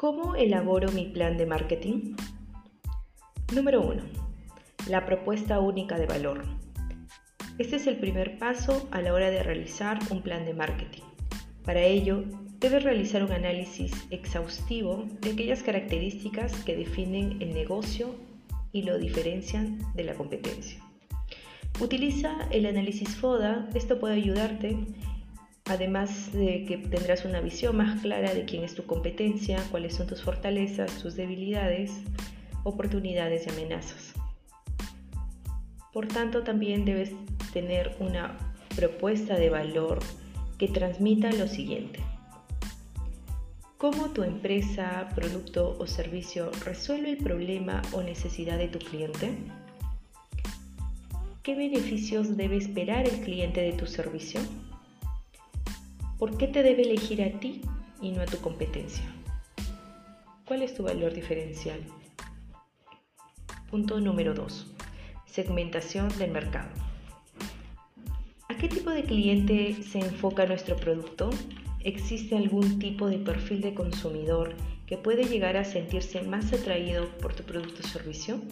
¿Cómo elaboro mi plan de marketing? Número 1. La propuesta única de valor. Este es el primer paso a la hora de realizar un plan de marketing. Para ello, debes realizar un análisis exhaustivo de aquellas características que definen el negocio y lo diferencian de la competencia. Utiliza el análisis FODA, esto puede ayudarte, además de que tendrás una visión más clara de quién es tu competencia, cuáles son tus fortalezas, tus debilidades, oportunidades y amenazas. Por tanto, también debes tener una propuesta de valor que transmita lo siguiente. ¿Cómo tu empresa, producto o servicio resuelve el problema o necesidad de tu cliente? ¿Qué beneficios debe esperar el cliente de tu servicio? ¿Por qué te debe elegir a ti y no a tu competencia? ¿Cuál es tu valor diferencial? Punto número 2. Segmentación del mercado. ¿A qué tipo de cliente se enfoca nuestro producto? ¿Existe algún tipo de perfil de consumidor que puede llegar a sentirse más atraído por tu producto o servicio?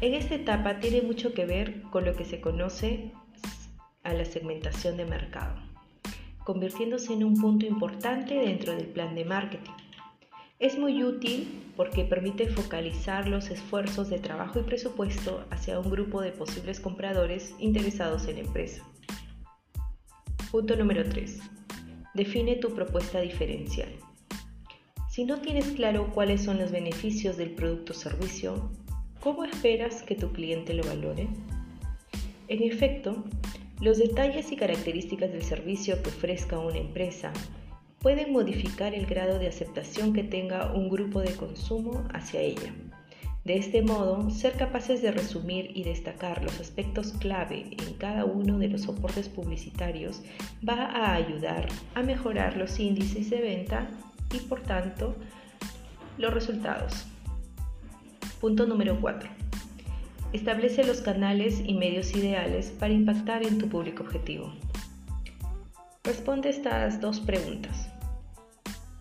En esta etapa tiene mucho que ver con lo que se conoce a la segmentación de mercado, convirtiéndose en un punto importante dentro del plan de marketing. Es muy útil porque permite focalizar los esfuerzos de trabajo y presupuesto hacia un grupo de posibles compradores interesados en la empresa. Punto número 3. Define tu propuesta diferencial. Si no tienes claro cuáles son los beneficios del producto o servicio, ¿Cómo esperas que tu cliente lo valore? En efecto, los detalles y características del servicio que ofrezca una empresa pueden modificar el grado de aceptación que tenga un grupo de consumo hacia ella. De este modo, ser capaces de resumir y destacar los aspectos clave en cada uno de los soportes publicitarios va a ayudar a mejorar los índices de venta y por tanto los resultados. Punto número 4. Establece los canales y medios ideales para impactar en tu público objetivo. Responde estas dos preguntas.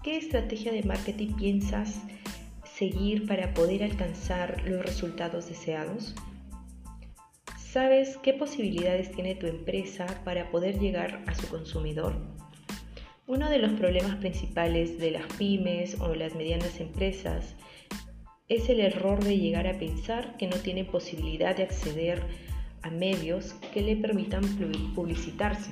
¿Qué estrategia de marketing piensas seguir para poder alcanzar los resultados deseados? ¿Sabes qué posibilidades tiene tu empresa para poder llegar a su consumidor? Uno de los problemas principales de las pymes o las medianas empresas es el error de llegar a pensar que no tiene posibilidad de acceder a medios que le permitan publicitarse.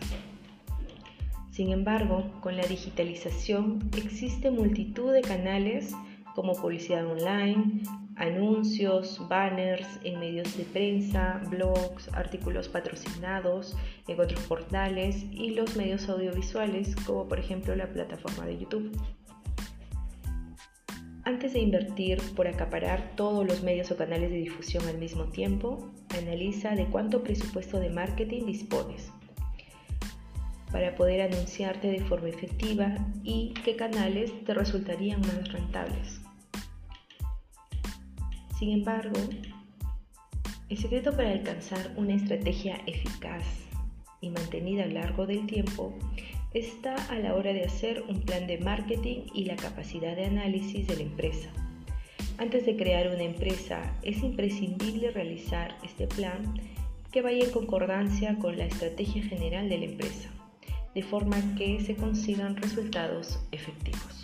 Sin embargo, con la digitalización existe multitud de canales como publicidad online, anuncios, banners en medios de prensa, blogs, artículos patrocinados en otros portales y los medios audiovisuales como por ejemplo la plataforma de YouTube. Antes de invertir por acaparar todos los medios o canales de difusión al mismo tiempo, analiza de cuánto presupuesto de marketing dispones para poder anunciarte de forma efectiva y qué canales te resultarían más rentables. Sin embargo, el secreto para alcanzar una estrategia eficaz y mantenida a lo largo del tiempo está a la hora de hacer un plan de marketing y la capacidad de análisis de la empresa. Antes de crear una empresa es imprescindible realizar este plan que vaya en concordancia con la estrategia general de la empresa, de forma que se consigan resultados efectivos.